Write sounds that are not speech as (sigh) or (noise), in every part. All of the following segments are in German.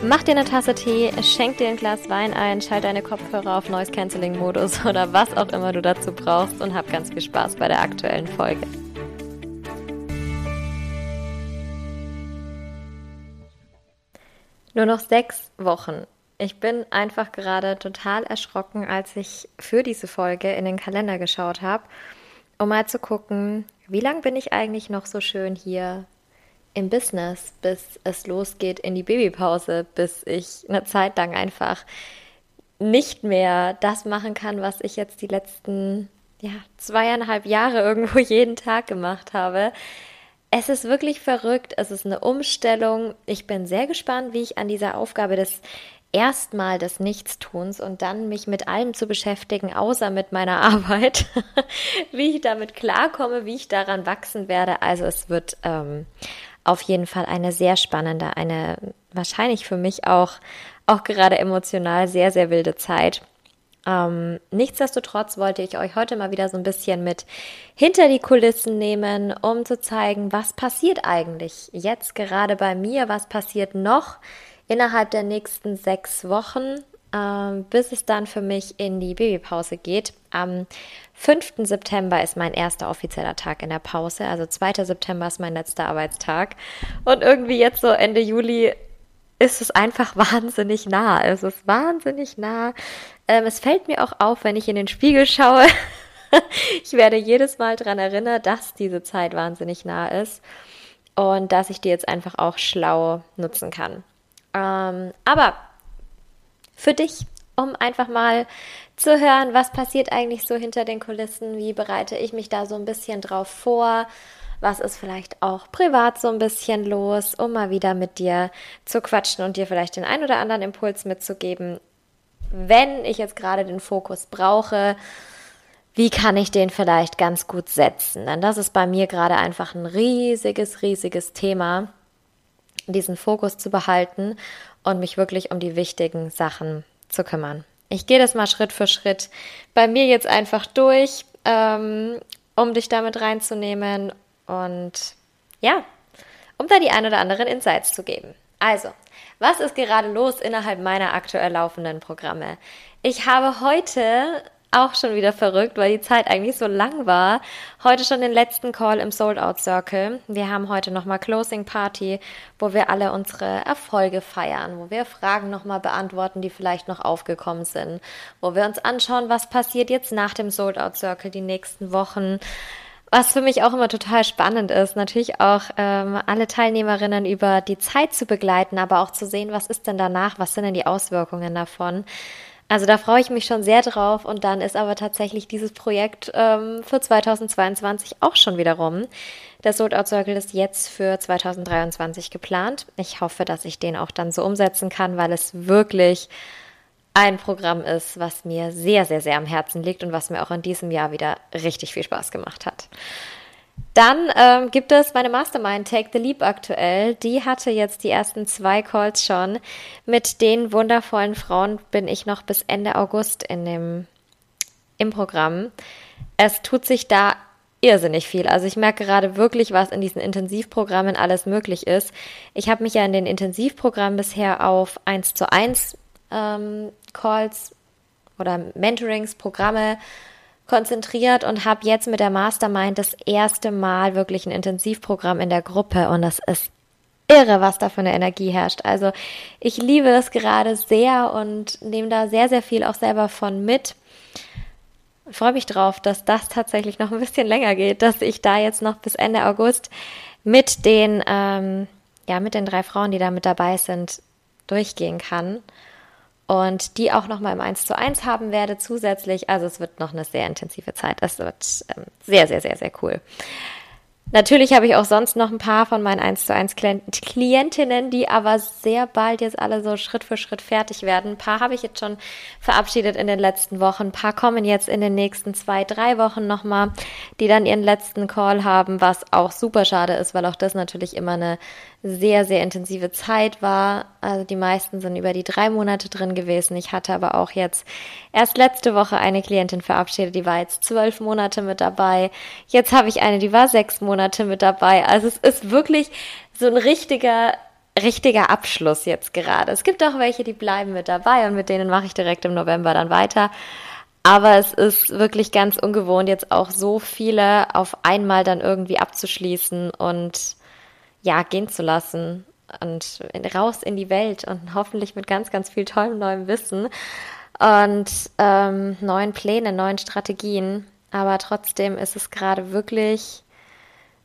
Mach dir eine Tasse Tee, schenk dir ein Glas Wein ein, schalt deine Kopfhörer auf Noise Cancelling Modus (laughs) oder was auch immer du dazu brauchst und hab ganz viel Spaß bei der aktuellen Folge. Nur noch sechs Wochen. Ich bin einfach gerade total erschrocken, als ich für diese Folge in den Kalender geschaut habe, um mal zu gucken, wie lange bin ich eigentlich noch so schön hier im Business, bis es losgeht in die Babypause, bis ich eine Zeit lang einfach nicht mehr das machen kann, was ich jetzt die letzten ja, zweieinhalb Jahre irgendwo (laughs) jeden Tag gemacht habe. Es ist wirklich verrückt, es ist eine Umstellung. Ich bin sehr gespannt, wie ich an dieser Aufgabe des erstmal des Nichtstuns und dann mich mit allem zu beschäftigen, außer mit meiner (laughs) Arbeit, wie ich damit klarkomme, wie ich daran wachsen werde. Also es wird ähm, auf jeden Fall eine sehr spannende, eine wahrscheinlich für mich auch, auch gerade emotional sehr, sehr wilde Zeit. Ähm, nichtsdestotrotz wollte ich euch heute mal wieder so ein bisschen mit hinter die Kulissen nehmen, um zu zeigen, was passiert eigentlich jetzt gerade bei mir, was passiert noch innerhalb der nächsten sechs Wochen ähm, bis es dann für mich in die Babypause geht. Am 5. September ist mein erster offizieller Tag in der Pause, also 2. September ist mein letzter Arbeitstag. Und irgendwie jetzt so Ende Juli ist es einfach (laughs) wahnsinnig nah. Es ist wahnsinnig nah. Ähm, es fällt mir auch auf, wenn ich in den Spiegel schaue. (laughs) ich werde jedes Mal daran erinnert, dass diese Zeit wahnsinnig nah ist und dass ich die jetzt einfach auch schlau nutzen kann. Ähm, aber für dich, um einfach mal zu hören, was passiert eigentlich so hinter den Kulissen, wie bereite ich mich da so ein bisschen drauf vor, was ist vielleicht auch privat so ein bisschen los, um mal wieder mit dir zu quatschen und dir vielleicht den ein oder anderen Impuls mitzugeben, wenn ich jetzt gerade den Fokus brauche, wie kann ich den vielleicht ganz gut setzen? Denn das ist bei mir gerade einfach ein riesiges, riesiges Thema, diesen Fokus zu behalten und mich wirklich um die wichtigen Sachen zu kümmern. Ich gehe das mal Schritt für Schritt bei mir jetzt einfach durch, ähm, um dich damit reinzunehmen und ja, um da die ein oder anderen Insights zu geben. Also, was ist gerade los innerhalb meiner aktuell laufenden Programme? Ich habe heute auch schon wieder verrückt, weil die Zeit eigentlich so lang war. Heute schon den letzten Call im Sold Out Circle. Wir haben heute nochmal Closing Party, wo wir alle unsere Erfolge feiern, wo wir Fragen nochmal beantworten, die vielleicht noch aufgekommen sind, wo wir uns anschauen, was passiert jetzt nach dem Sold Out Circle die nächsten Wochen. Was für mich auch immer total spannend ist, natürlich auch ähm, alle Teilnehmerinnen über die Zeit zu begleiten, aber auch zu sehen, was ist denn danach, was sind denn die Auswirkungen davon. Also da freue ich mich schon sehr drauf und dann ist aber tatsächlich dieses Projekt ähm, für 2022 auch schon wieder rum. Der Sold Out Circle ist jetzt für 2023 geplant. Ich hoffe, dass ich den auch dann so umsetzen kann, weil es wirklich ein Programm ist, was mir sehr, sehr, sehr am Herzen liegt und was mir auch in diesem Jahr wieder richtig viel Spaß gemacht hat. Dann ähm, gibt es meine Mastermind Take the Leap aktuell. Die hatte jetzt die ersten zwei Calls schon. Mit den wundervollen Frauen bin ich noch bis Ende August in dem, im Programm. Es tut sich da irrsinnig viel. Also ich merke gerade wirklich, was in diesen Intensivprogrammen alles möglich ist. Ich habe mich ja in den Intensivprogrammen bisher auf 1 zu 1 ähm, Calls oder Mentorings, Programme konzentriert und habe jetzt mit der Mastermind das erste Mal wirklich ein Intensivprogramm in der Gruppe und das ist irre, was da für eine Energie herrscht. Also ich liebe das gerade sehr und nehme da sehr, sehr viel auch selber von mit. freue mich drauf, dass das tatsächlich noch ein bisschen länger geht, dass ich da jetzt noch bis Ende August mit den, ähm, ja, mit den drei Frauen, die da mit dabei sind, durchgehen kann und die auch noch mal im 1 zu 1 haben werde zusätzlich. Also es wird noch eine sehr intensive Zeit. Es wird ähm, sehr, sehr, sehr, sehr cool. Natürlich habe ich auch sonst noch ein paar von meinen 1 zu 1 Klientinnen, die aber sehr bald jetzt alle so Schritt für Schritt fertig werden. Ein paar habe ich jetzt schon verabschiedet in den letzten Wochen. Ein paar kommen jetzt in den nächsten zwei, drei Wochen nochmal, die dann ihren letzten Call haben, was auch super schade ist, weil auch das natürlich immer eine sehr, sehr intensive Zeit war. Also die meisten sind über die drei Monate drin gewesen. Ich hatte aber auch jetzt erst letzte Woche eine Klientin verabschiedet, die war jetzt zwölf Monate mit dabei. Jetzt habe ich eine, die war sechs Monate mit dabei. Also es ist wirklich so ein richtiger richtiger Abschluss jetzt gerade. Es gibt auch welche, die bleiben mit dabei und mit denen mache ich direkt im November dann weiter. Aber es ist wirklich ganz ungewohnt, jetzt auch so viele auf einmal dann irgendwie abzuschließen und ja, gehen zu lassen und raus in die Welt und hoffentlich mit ganz, ganz viel tollem neuem Wissen und ähm, neuen Plänen, neuen Strategien. Aber trotzdem ist es gerade wirklich,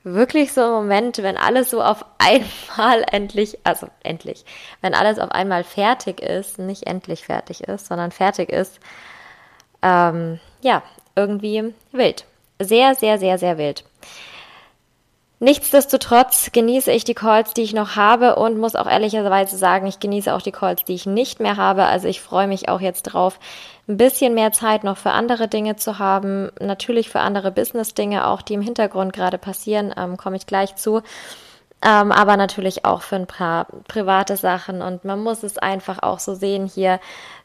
wirklich so ein Moment, wenn alles so auf (laughs) einmal endlich, also endlich, wenn alles auf einmal fertig ist, nicht endlich fertig ist, sondern fertig ist, ähm, ja, irgendwie wild. Sehr, sehr, sehr, sehr wild. Nichtsdestotrotz genieße ich die Calls, die ich noch habe und muss auch ehrlicherweise sagen, ich genieße auch die Calls, die ich nicht mehr habe. Also ich freue mich auch jetzt drauf, ein bisschen mehr Zeit noch für andere Dinge zu haben. Natürlich für andere Business-Dinge, auch die im Hintergrund gerade passieren, ähm, komme ich gleich zu. Ähm, aber natürlich auch für ein paar private Sachen. Und man muss es einfach auch so sehen hier,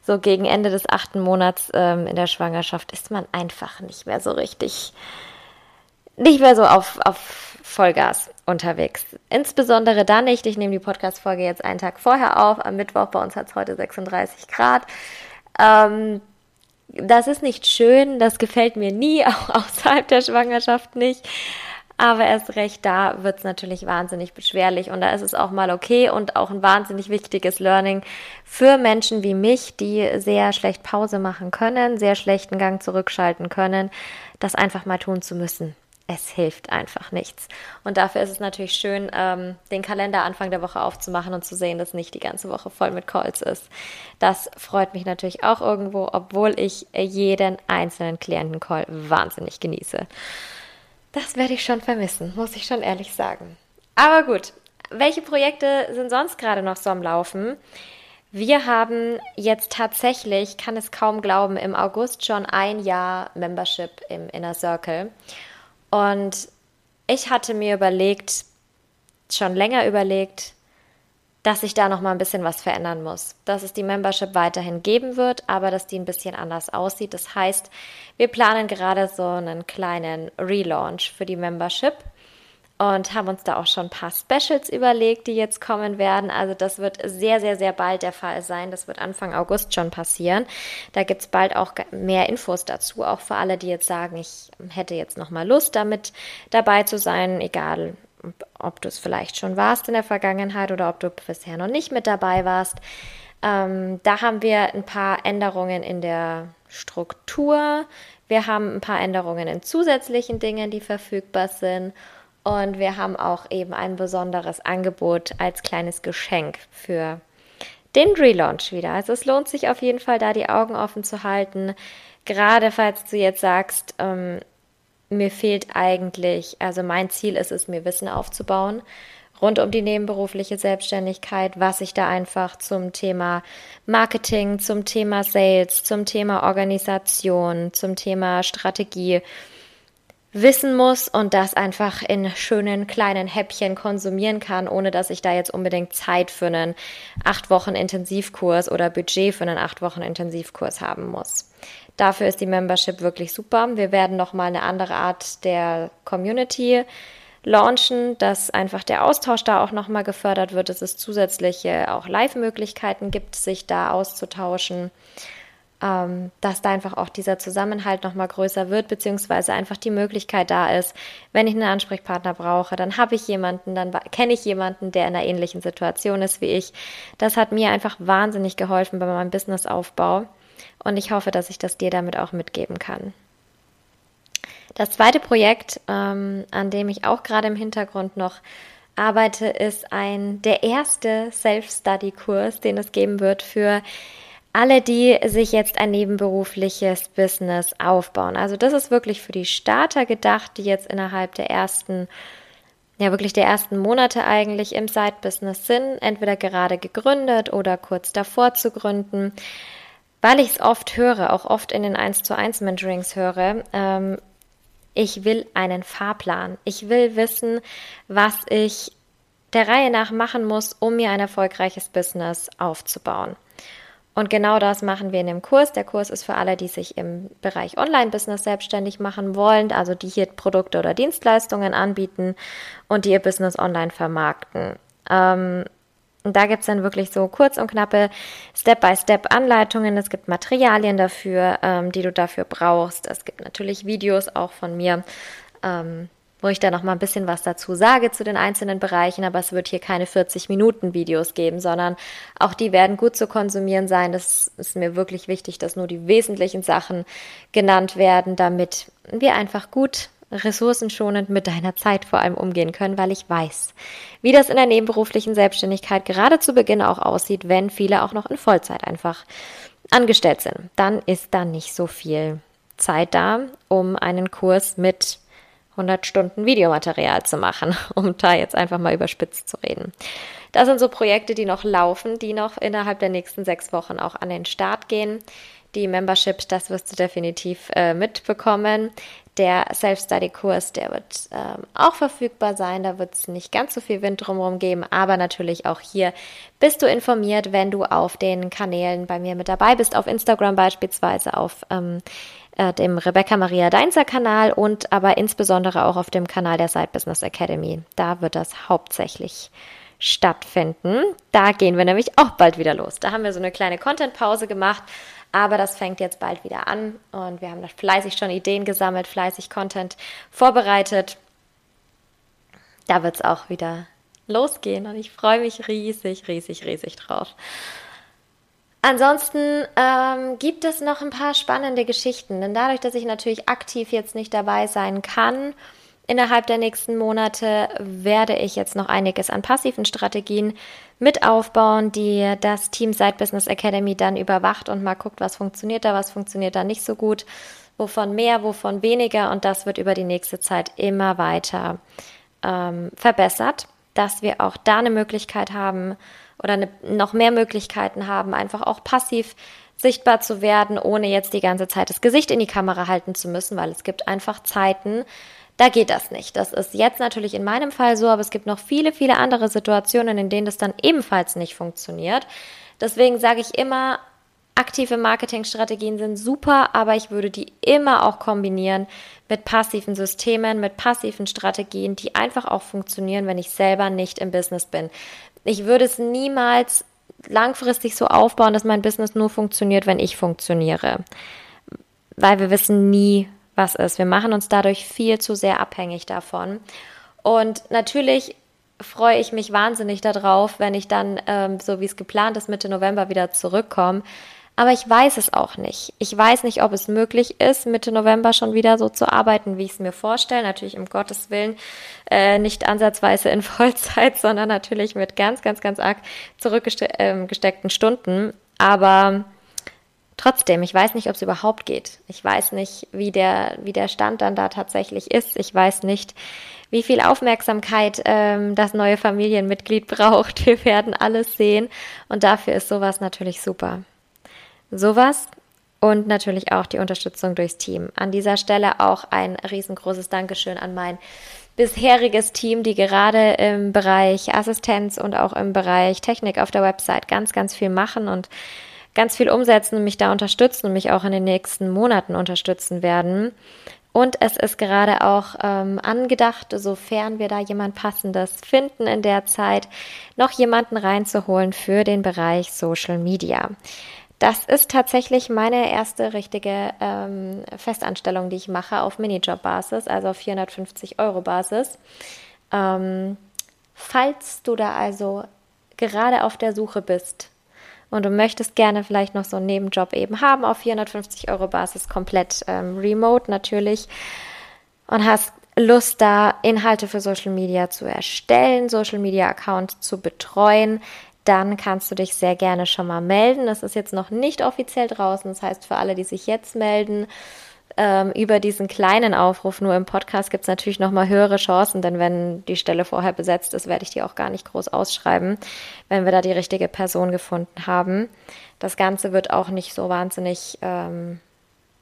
so gegen Ende des achten Monats ähm, in der Schwangerschaft ist man einfach nicht mehr so richtig, nicht mehr so auf, auf Vollgas unterwegs. Insbesondere dann nicht. Ich nehme die Podcast-Folge jetzt einen Tag vorher auf. Am Mittwoch bei uns hat es heute 36 Grad. Ähm, das ist nicht schön. Das gefällt mir nie, (laughs) auch außerhalb der Schwangerschaft nicht. Aber erst recht da wird es natürlich wahnsinnig beschwerlich und da ist es auch mal okay und auch ein wahnsinnig wichtiges Learning für Menschen wie mich, die sehr schlecht Pause machen können, sehr schlechten Gang zurückschalten können, das einfach mal tun zu müssen es hilft einfach nichts. Und dafür ist es natürlich schön, ähm, den Kalender Anfang der Woche aufzumachen und zu sehen, dass nicht die ganze Woche voll mit Calls ist. Das freut mich natürlich auch irgendwo, obwohl ich jeden einzelnen Klientencall wahnsinnig genieße. Das werde ich schon vermissen, muss ich schon ehrlich sagen. Aber gut, welche Projekte sind sonst gerade noch so am Laufen? Wir haben jetzt tatsächlich, kann es kaum glauben, im August schon ein Jahr Membership im Inner Circle. Und ich hatte mir überlegt, schon länger überlegt, dass ich da noch mal ein bisschen was verändern muss. Dass es die Membership weiterhin geben wird, aber dass die ein bisschen anders aussieht. Das heißt, wir planen gerade so einen kleinen Relaunch für die Membership und haben uns da auch schon ein paar Specials überlegt, die jetzt kommen werden. Also das wird sehr, sehr, sehr bald der Fall sein. Das wird Anfang August schon passieren. Da gibt es bald auch mehr Infos dazu, auch für alle, die jetzt sagen, ich hätte jetzt noch mal Lust, damit dabei zu sein, egal ob du es vielleicht schon warst in der Vergangenheit oder ob du bisher noch nicht mit dabei warst. Ähm, da haben wir ein paar Änderungen in der Struktur. Wir haben ein paar Änderungen in zusätzlichen Dingen, die verfügbar sind. Und wir haben auch eben ein besonderes Angebot als kleines Geschenk für den Relaunch wieder. Also es lohnt sich auf jeden Fall, da die Augen offen zu halten. Gerade falls du jetzt sagst, ähm, mir fehlt eigentlich, also mein Ziel ist es, mir Wissen aufzubauen rund um die nebenberufliche Selbstständigkeit, was ich da einfach zum Thema Marketing, zum Thema Sales, zum Thema Organisation, zum Thema Strategie wissen muss und das einfach in schönen kleinen Häppchen konsumieren kann, ohne dass ich da jetzt unbedingt Zeit für einen acht Wochen Intensivkurs oder Budget für einen acht Wochen Intensivkurs haben muss. Dafür ist die Membership wirklich super. Wir werden nochmal eine andere Art der Community launchen, dass einfach der Austausch da auch nochmal gefördert wird, dass es zusätzliche auch Live-Möglichkeiten gibt, sich da auszutauschen ähm, dass da einfach auch dieser Zusammenhalt nochmal größer wird, beziehungsweise einfach die Möglichkeit da ist, wenn ich einen Ansprechpartner brauche, dann habe ich jemanden, dann kenne ich jemanden, der in einer ähnlichen Situation ist wie ich. Das hat mir einfach wahnsinnig geholfen bei meinem Businessaufbau und ich hoffe, dass ich das dir damit auch mitgeben kann. Das zweite Projekt, ähm, an dem ich auch gerade im Hintergrund noch arbeite, ist ein der erste Self-Study-Kurs, den es geben wird für alle, die sich jetzt ein nebenberufliches Business aufbauen. Also das ist wirklich für die Starter gedacht, die jetzt innerhalb der ersten, ja wirklich der ersten Monate eigentlich im Side-Business sind, entweder gerade gegründet oder kurz davor zu gründen. Weil ich es oft höre, auch oft in den 1 zu 1 Mentorings höre, ähm, ich will einen Fahrplan. Ich will wissen, was ich der Reihe nach machen muss, um mir ein erfolgreiches Business aufzubauen. Und genau das machen wir in dem Kurs. Der Kurs ist für alle, die sich im Bereich Online-Business selbstständig machen wollen, also die hier Produkte oder Dienstleistungen anbieten und die ihr Business online vermarkten. Ähm, und da gibt es dann wirklich so kurz und knappe Step-by-Step-Anleitungen. Es gibt Materialien dafür, ähm, die du dafür brauchst. Es gibt natürlich Videos auch von mir. Ähm, wo ich da noch mal ein bisschen was dazu sage zu den einzelnen Bereichen, aber es wird hier keine 40 Minuten Videos geben, sondern auch die werden gut zu konsumieren sein. Das ist mir wirklich wichtig, dass nur die wesentlichen Sachen genannt werden, damit wir einfach gut ressourcenschonend mit deiner Zeit vor allem umgehen können, weil ich weiß, wie das in der nebenberuflichen Selbstständigkeit gerade zu Beginn auch aussieht, wenn viele auch noch in Vollzeit einfach angestellt sind. Dann ist da nicht so viel Zeit da, um einen Kurs mit 100 Stunden Videomaterial zu machen, (laughs) um da jetzt einfach mal überspitzt zu reden. Das sind so Projekte, die noch laufen, die noch innerhalb der nächsten sechs Wochen auch an den Start gehen. Die Membership, das wirst du definitiv äh, mitbekommen. Der Self-Study-Kurs, der wird ähm, auch verfügbar sein. Da wird es nicht ganz so viel Wind drumherum geben, aber natürlich auch hier bist du informiert, wenn du auf den Kanälen bei mir mit dabei bist, auf Instagram beispielsweise, auf ähm, äh, dem Rebecca Maria Deinzer Kanal und aber insbesondere auch auf dem Kanal der Side Business Academy. Da wird das hauptsächlich stattfinden. Da gehen wir nämlich auch bald wieder los. Da haben wir so eine kleine Content-Pause gemacht, aber das fängt jetzt bald wieder an und wir haben da fleißig schon Ideen gesammelt, fleißig Content vorbereitet. Da wird es auch wieder losgehen und ich freue mich riesig, riesig, riesig drauf. Ansonsten ähm, gibt es noch ein paar spannende Geschichten, denn dadurch, dass ich natürlich aktiv jetzt nicht dabei sein kann, innerhalb der nächsten Monate werde ich jetzt noch einiges an passiven Strategien mit aufbauen, die das Team Side Business Academy dann überwacht und mal guckt, was funktioniert da, was funktioniert da nicht so gut, wovon mehr, wovon weniger und das wird über die nächste Zeit immer weiter ähm, verbessert, dass wir auch da eine Möglichkeit haben, oder eine, noch mehr Möglichkeiten haben, einfach auch passiv sichtbar zu werden, ohne jetzt die ganze Zeit das Gesicht in die Kamera halten zu müssen, weil es gibt einfach Zeiten, da geht das nicht. Das ist jetzt natürlich in meinem Fall so, aber es gibt noch viele, viele andere Situationen, in denen das dann ebenfalls nicht funktioniert. Deswegen sage ich immer, aktive Marketingstrategien sind super, aber ich würde die immer auch kombinieren mit passiven Systemen, mit passiven Strategien, die einfach auch funktionieren, wenn ich selber nicht im Business bin. Ich würde es niemals langfristig so aufbauen, dass mein Business nur funktioniert, wenn ich funktioniere. Weil wir wissen nie, was ist. Wir machen uns dadurch viel zu sehr abhängig davon. Und natürlich freue ich mich wahnsinnig darauf, wenn ich dann, ähm, so wie es geplant ist, Mitte November wieder zurückkomme, aber ich weiß es auch nicht. Ich weiß nicht, ob es möglich ist, Mitte November schon wieder so zu arbeiten, wie ich es mir vorstelle. Natürlich um Gottes Willen äh, nicht ansatzweise in (laughs) Vollzeit, sondern natürlich mit ganz, ganz, ganz arg zurückgesteckten ähm, Stunden. Aber trotzdem, ich weiß nicht, ob es überhaupt geht. Ich weiß nicht, wie der, wie der Stand dann da tatsächlich ist. Ich weiß nicht, wie viel Aufmerksamkeit ähm, das neue Familienmitglied (laughs) braucht. Wir werden alles sehen. Und dafür ist sowas natürlich super. Sowas und natürlich auch die Unterstützung durchs Team. An dieser Stelle auch ein riesengroßes Dankeschön an mein bisheriges Team, die gerade im Bereich Assistenz und auch im Bereich Technik auf der Website ganz, ganz viel machen und ganz viel umsetzen und mich da unterstützen und mich auch in den nächsten Monaten unterstützen werden. Und es ist gerade auch ähm, angedacht, sofern wir da jemand Passendes finden in der Zeit, noch jemanden reinzuholen für den Bereich Social Media. Das ist tatsächlich meine erste richtige ähm, Festanstellung, die ich mache auf Minijob-Basis, also auf 450 Euro Basis. Ähm, falls du da also gerade auf der Suche bist und du möchtest gerne vielleicht noch so einen Nebenjob eben haben auf 450 Euro Basis, komplett ähm, remote natürlich, und hast Lust, da Inhalte für Social Media zu erstellen, Social Media Account zu betreuen, dann kannst du dich sehr gerne schon mal melden. Das ist jetzt noch nicht offiziell draußen. Das heißt, für alle, die sich jetzt melden, ähm, über diesen kleinen Aufruf nur im Podcast gibt es natürlich noch mal höhere Chancen, denn wenn die Stelle vorher besetzt ist, werde ich die auch gar nicht groß ausschreiben, wenn wir da die richtige Person gefunden haben. Das Ganze wird auch nicht so wahnsinnig ähm,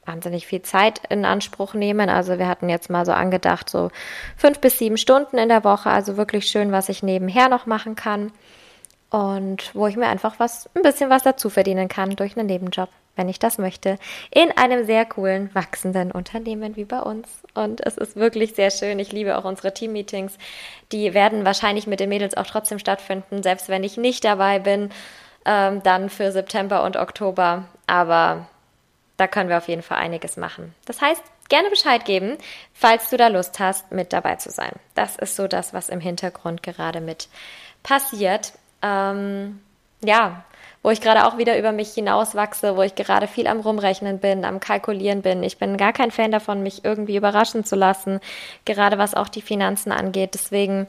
wahnsinnig viel Zeit in Anspruch nehmen. Also wir hatten jetzt mal so angedacht, so fünf bis sieben Stunden in der Woche. Also wirklich schön, was ich nebenher noch machen kann. Und wo ich mir einfach was, ein bisschen was dazu verdienen kann durch einen Nebenjob, wenn ich das möchte, in einem sehr coolen, wachsenden Unternehmen wie bei uns. Und es ist wirklich sehr schön. Ich liebe auch unsere Teammeetings. Die werden wahrscheinlich mit den Mädels auch trotzdem stattfinden, selbst wenn ich nicht dabei bin, ähm, dann für September und Oktober. Aber da können wir auf jeden Fall einiges machen. Das heißt, gerne Bescheid geben, falls du da Lust hast, mit dabei zu sein. Das ist so das, was im Hintergrund gerade mit passiert. Ähm, ja, wo ich gerade auch wieder über mich hinauswachse, wo ich gerade viel am Rumrechnen bin, am Kalkulieren bin. Ich bin gar kein Fan davon, mich irgendwie überraschen zu lassen, gerade was auch die Finanzen angeht. Deswegen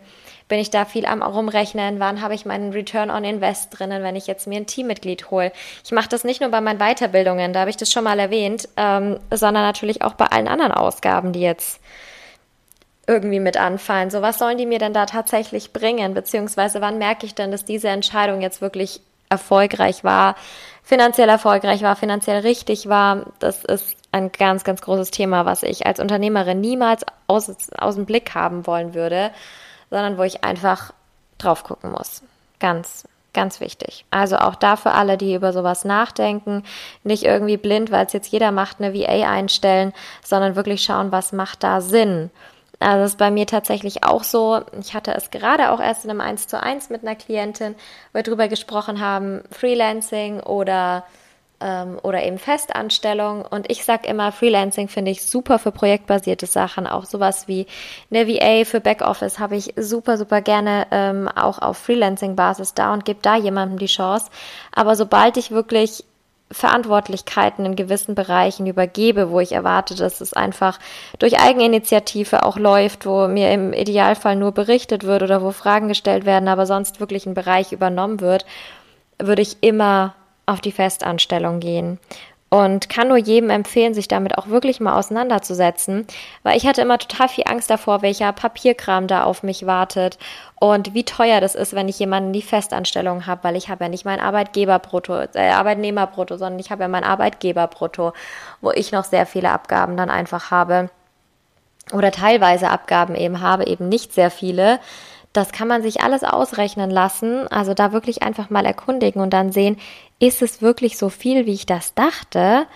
bin ich da viel am Rumrechnen, wann habe ich meinen Return on Invest drinnen, wenn ich jetzt mir ein Teammitglied hole. Ich mache das nicht nur bei meinen Weiterbildungen, da habe ich das schon mal erwähnt, ähm, sondern natürlich auch bei allen anderen Ausgaben, die jetzt irgendwie mit anfallen. So, was sollen die mir denn da tatsächlich bringen? Beziehungsweise wann merke ich denn, dass diese Entscheidung jetzt wirklich erfolgreich war, finanziell erfolgreich war, finanziell richtig war? Das ist ein ganz, ganz großes Thema, was ich als Unternehmerin niemals aus, aus dem Blick haben wollen würde sondern wo ich einfach drauf gucken muss. Ganz, ganz wichtig. Also auch da für alle, die über sowas nachdenken, nicht irgendwie blind, weil es jetzt jeder macht, eine VA einstellen, sondern wirklich schauen, was macht da Sinn. Also das ist bei mir tatsächlich auch so. Ich hatte es gerade auch erst in einem 1 zu 1 mit einer Klientin, wo wir drüber gesprochen haben, Freelancing oder ähm, oder eben Festanstellung. Und ich sage immer, Freelancing finde ich super für projektbasierte Sachen. Auch sowas wie eine VA für Backoffice habe ich super, super gerne ähm, auch auf Freelancing-Basis da und gebe da jemandem die Chance. Aber sobald ich wirklich Verantwortlichkeiten in gewissen Bereichen übergebe, wo ich erwarte, dass es einfach durch Eigeninitiative auch läuft, wo mir im Idealfall nur berichtet wird oder wo Fragen gestellt werden, aber sonst wirklich ein Bereich übernommen wird, würde ich immer auf die Festanstellung gehen. Und kann nur jedem empfehlen, sich damit auch wirklich mal auseinanderzusetzen, weil ich hatte immer total viel Angst davor, welcher Papierkram da auf mich wartet und wie teuer das ist, wenn ich jemanden die Festanstellung habe, weil ich habe ja nicht mein Arbeitgeberbrutto, äh, Arbeitnehmerbrutto, sondern ich habe ja mein Arbeitgeberbrutto, wo ich noch sehr viele Abgaben dann einfach habe oder teilweise Abgaben eben habe, eben nicht sehr viele. Das kann man sich alles ausrechnen lassen, also da wirklich einfach mal erkundigen und dann sehen, ist es wirklich so viel, wie ich das dachte?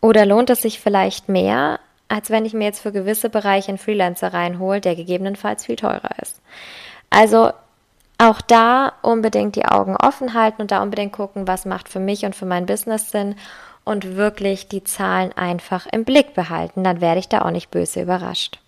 Oder lohnt es sich vielleicht mehr, als wenn ich mir jetzt für gewisse Bereiche einen Freelancer reinhole, der gegebenenfalls viel teurer ist? Also auch da unbedingt die Augen offen halten und da unbedingt gucken, was macht für mich und für mein Business Sinn und wirklich die Zahlen einfach im Blick behalten. Dann werde ich da auch nicht böse überrascht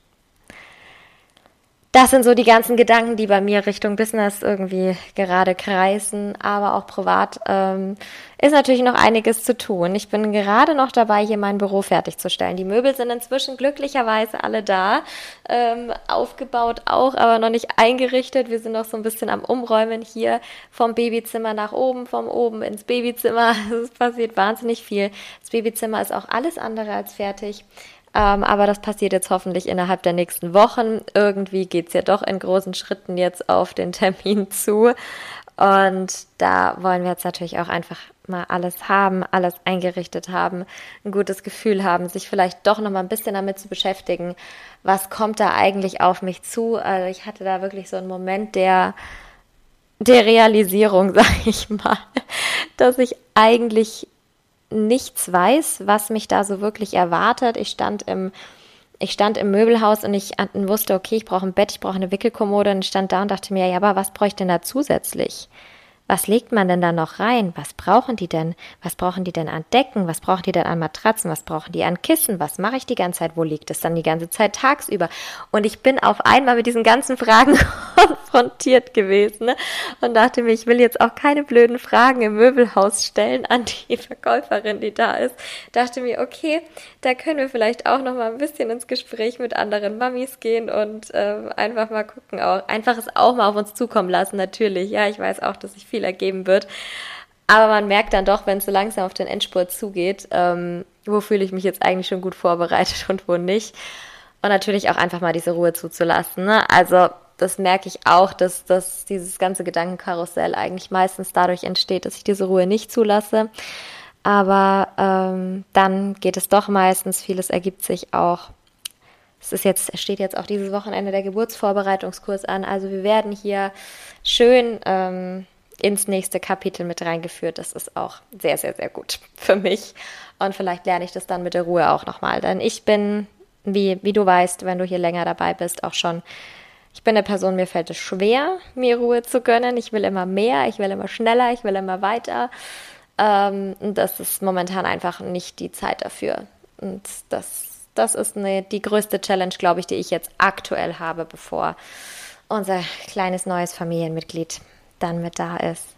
das sind so die ganzen Gedanken, die bei mir Richtung Business irgendwie gerade kreisen, aber auch privat ähm, ist natürlich noch einiges zu tun. Ich bin gerade noch dabei, hier mein Büro fertigzustellen. Die Möbel sind inzwischen glücklicherweise alle da, ähm, aufgebaut auch, aber noch nicht eingerichtet. Wir sind noch so ein bisschen am Umräumen hier vom Babyzimmer nach oben, vom oben ins Babyzimmer. (laughs) Es passiert wahnsinnig viel. Das Babyzimmer ist auch alles andere als fertig. Ähm, aber das passiert jetzt hoffentlich innerhalb der nächsten Wochen. Irgendwie geht's ja doch in großen Schritten jetzt auf den Termin (laughs) zu. Und da wollen wir jetzt natürlich auch einfach mal alles haben, alles eingerichtet haben, ein gutes Gefühl haben, sich vielleicht doch noch mal ein bisschen damit zu beschäftigen, was kommt da eigentlich auf mich zu. Also ich hatte da wirklich so einen Moment der, der Realisierung, (laughs) sag ich mal, dass ich eigentlich nichts weiß, was mich da so wirklich erwartet. Ich stand im ich stand im Möbelhaus und ich wusste, okay, ich brauche ein Bett, ich brauche eine Wickelkommode und ich stand da und dachte mir, ja, aber was bräuchte denn da zusätzlich? Was legt man denn da noch rein? Was brauchen die denn? Was brauchen die denn an Decken? Was brauchen die denn an Matratzen? Was brauchen die an Kissen? Was mache ich die ganze Zeit? Wo liegt es dann die ganze Zeit tagsüber? Und ich bin auf einmal mit diesen ganzen Fragen (laughs) konfrontiert gewesen ne? und dachte mir, ich will jetzt auch keine blöden Fragen im Möbelhaus stellen an die (laughs) Verkäuferin, die da ist. Dachte mir, okay, da können wir vielleicht auch noch mal ein bisschen ins Gespräch mit anderen Mamis gehen und äh, einfach mal gucken, auch einfach es auch mal auf uns zukommen lassen. Natürlich, ja, ich weiß auch, dass sich viel ergeben wird. Aber man merkt dann doch, wenn es so langsam auf den Endspurt zugeht, ähm, wo fühle ich mich jetzt eigentlich schon gut vorbereitet (laughs) und wo nicht. Und natürlich auch einfach mal diese Ruhe zuzulassen. Ne? Also das merke ich auch, dass, dass dieses ganze Gedankenkarussell eigentlich meistens dadurch entsteht, dass ich diese Ruhe nicht zulasse. Aber ähm, dann geht es doch meistens, vieles ergibt sich auch. Es ist jetzt, steht jetzt auch dieses Wochenende der Geburtsvorbereitungskurs an. Also wir werden hier schön ähm, ins nächste Kapitel mit reingeführt. Das ist auch sehr, sehr, sehr gut (laughs) für mich. Und vielleicht lerne ich das dann mit der Ruhe auch nochmal. Denn ich bin, wie, wie du weißt, wenn du hier länger dabei bist, auch schon, ich bin eine Person, mir fällt es schwer, mir Ruhe zu gönnen. Ich will immer mehr, ich will immer schneller, ich will immer weiter. Ähm, das ist momentan einfach nicht die Zeit dafür. Und das, das ist eine, die größte Challenge, glaube ich, die ich jetzt aktuell habe, bevor unser kleines neues Familienmitglied dann mit da ist.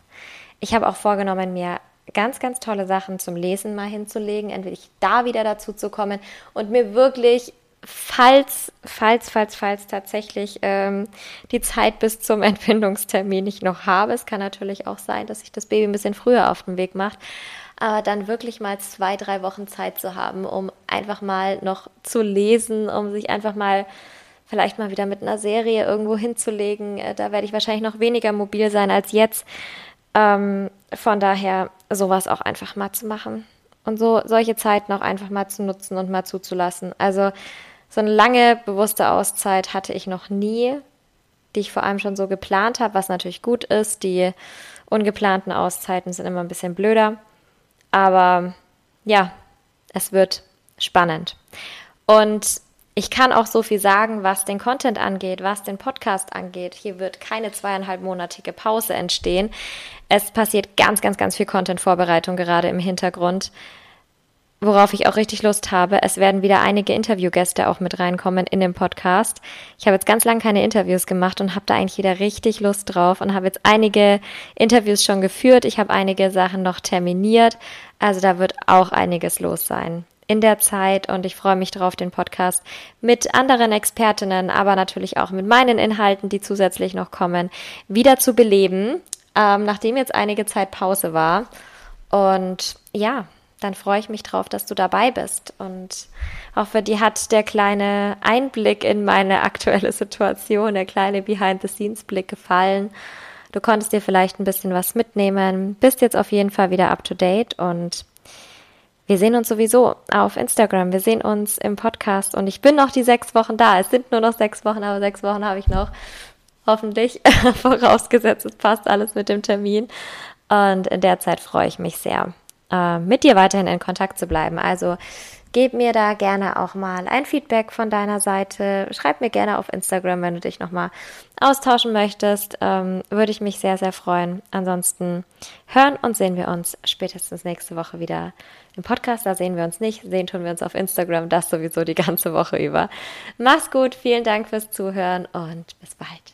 Ich habe auch vorgenommen, mir ganz, ganz tolle Sachen zum Lesen mal hinzulegen, entweder da wieder dazu zu kommen und mir wirklich, falls, falls, falls, falls tatsächlich ähm, die Zeit bis zum (laughs) Entbindungstermin ich noch habe, es kann natürlich auch sein, dass sich das Baby ein bisschen früher auf den Weg macht, aber dann wirklich mal zwei, drei Wochen Zeit zu haben, um einfach mal noch zu lesen, um sich einfach mal vielleicht mal wieder mit einer Serie irgendwo hinzulegen. Äh, da werde ich wahrscheinlich noch weniger mobil sein als jetzt. Ähm, von daher sowas auch einfach mal zu machen und so solche Zeiten auch einfach mal zu nutzen und mal zuzulassen. Also so eine lange bewusste Auszeit hatte ich noch nie, die ich vor allem schon so geplant habe, was natürlich gut ist. Die ungeplanten Auszeiten sind immer ein bisschen blöder, aber ja, es wird spannend. Und ich kann auch so viel sagen, was den Content angeht, was den Podcast angeht. Hier wird keine zweieinhalbmonatige Pause entstehen. Es passiert ganz, ganz, ganz viel Content-Vorbereitung gerade im Hintergrund, worauf ich auch richtig Lust habe. Es werden wieder einige Interviewgäste auch mit reinkommen in den Podcast. Ich habe jetzt ganz lange keine Interviews gemacht und habe da eigentlich wieder richtig Lust drauf und habe jetzt einige Interviews schon geführt. Ich habe einige Sachen noch terminiert. Also da wird auch einiges los sein in der Zeit und ich freue mich darauf, den Podcast mit anderen Expertinnen, aber natürlich auch mit meinen Inhalten, die zusätzlich noch kommen, wieder zu beleben, ähm, nachdem jetzt einige Zeit Pause war. Und ja, dann freue ich mich drauf, dass du dabei bist und hoffe, dir hat der kleine Einblick in meine aktuelle Situation, der kleine Behind-the-Scenes-Blick gefallen. Du konntest dir vielleicht ein bisschen was mitnehmen, bist jetzt auf jeden Fall wieder up to date und wir sehen uns sowieso auf Instagram, wir sehen uns im Podcast und ich bin noch die sechs Wochen da. Es sind nur noch sechs Wochen, aber sechs Wochen habe ich noch. Hoffentlich, (laughs) vorausgesetzt, es passt alles mit dem Termin. Und in der Zeit freue ich mich sehr, äh, mit dir weiterhin in Kontakt zu bleiben. Also Gib mir da gerne auch mal ein Feedback von deiner Seite. Schreib mir gerne auf Instagram, wenn du dich nochmal austauschen möchtest. Ähm, würde ich mich sehr, sehr freuen. Ansonsten hören und sehen wir uns spätestens nächste Woche wieder im Podcast. Da sehen wir uns nicht. Sehen tun wir uns auf Instagram. Das sowieso die ganze Woche über. Mach's gut. Vielen Dank fürs Zuhören und bis bald.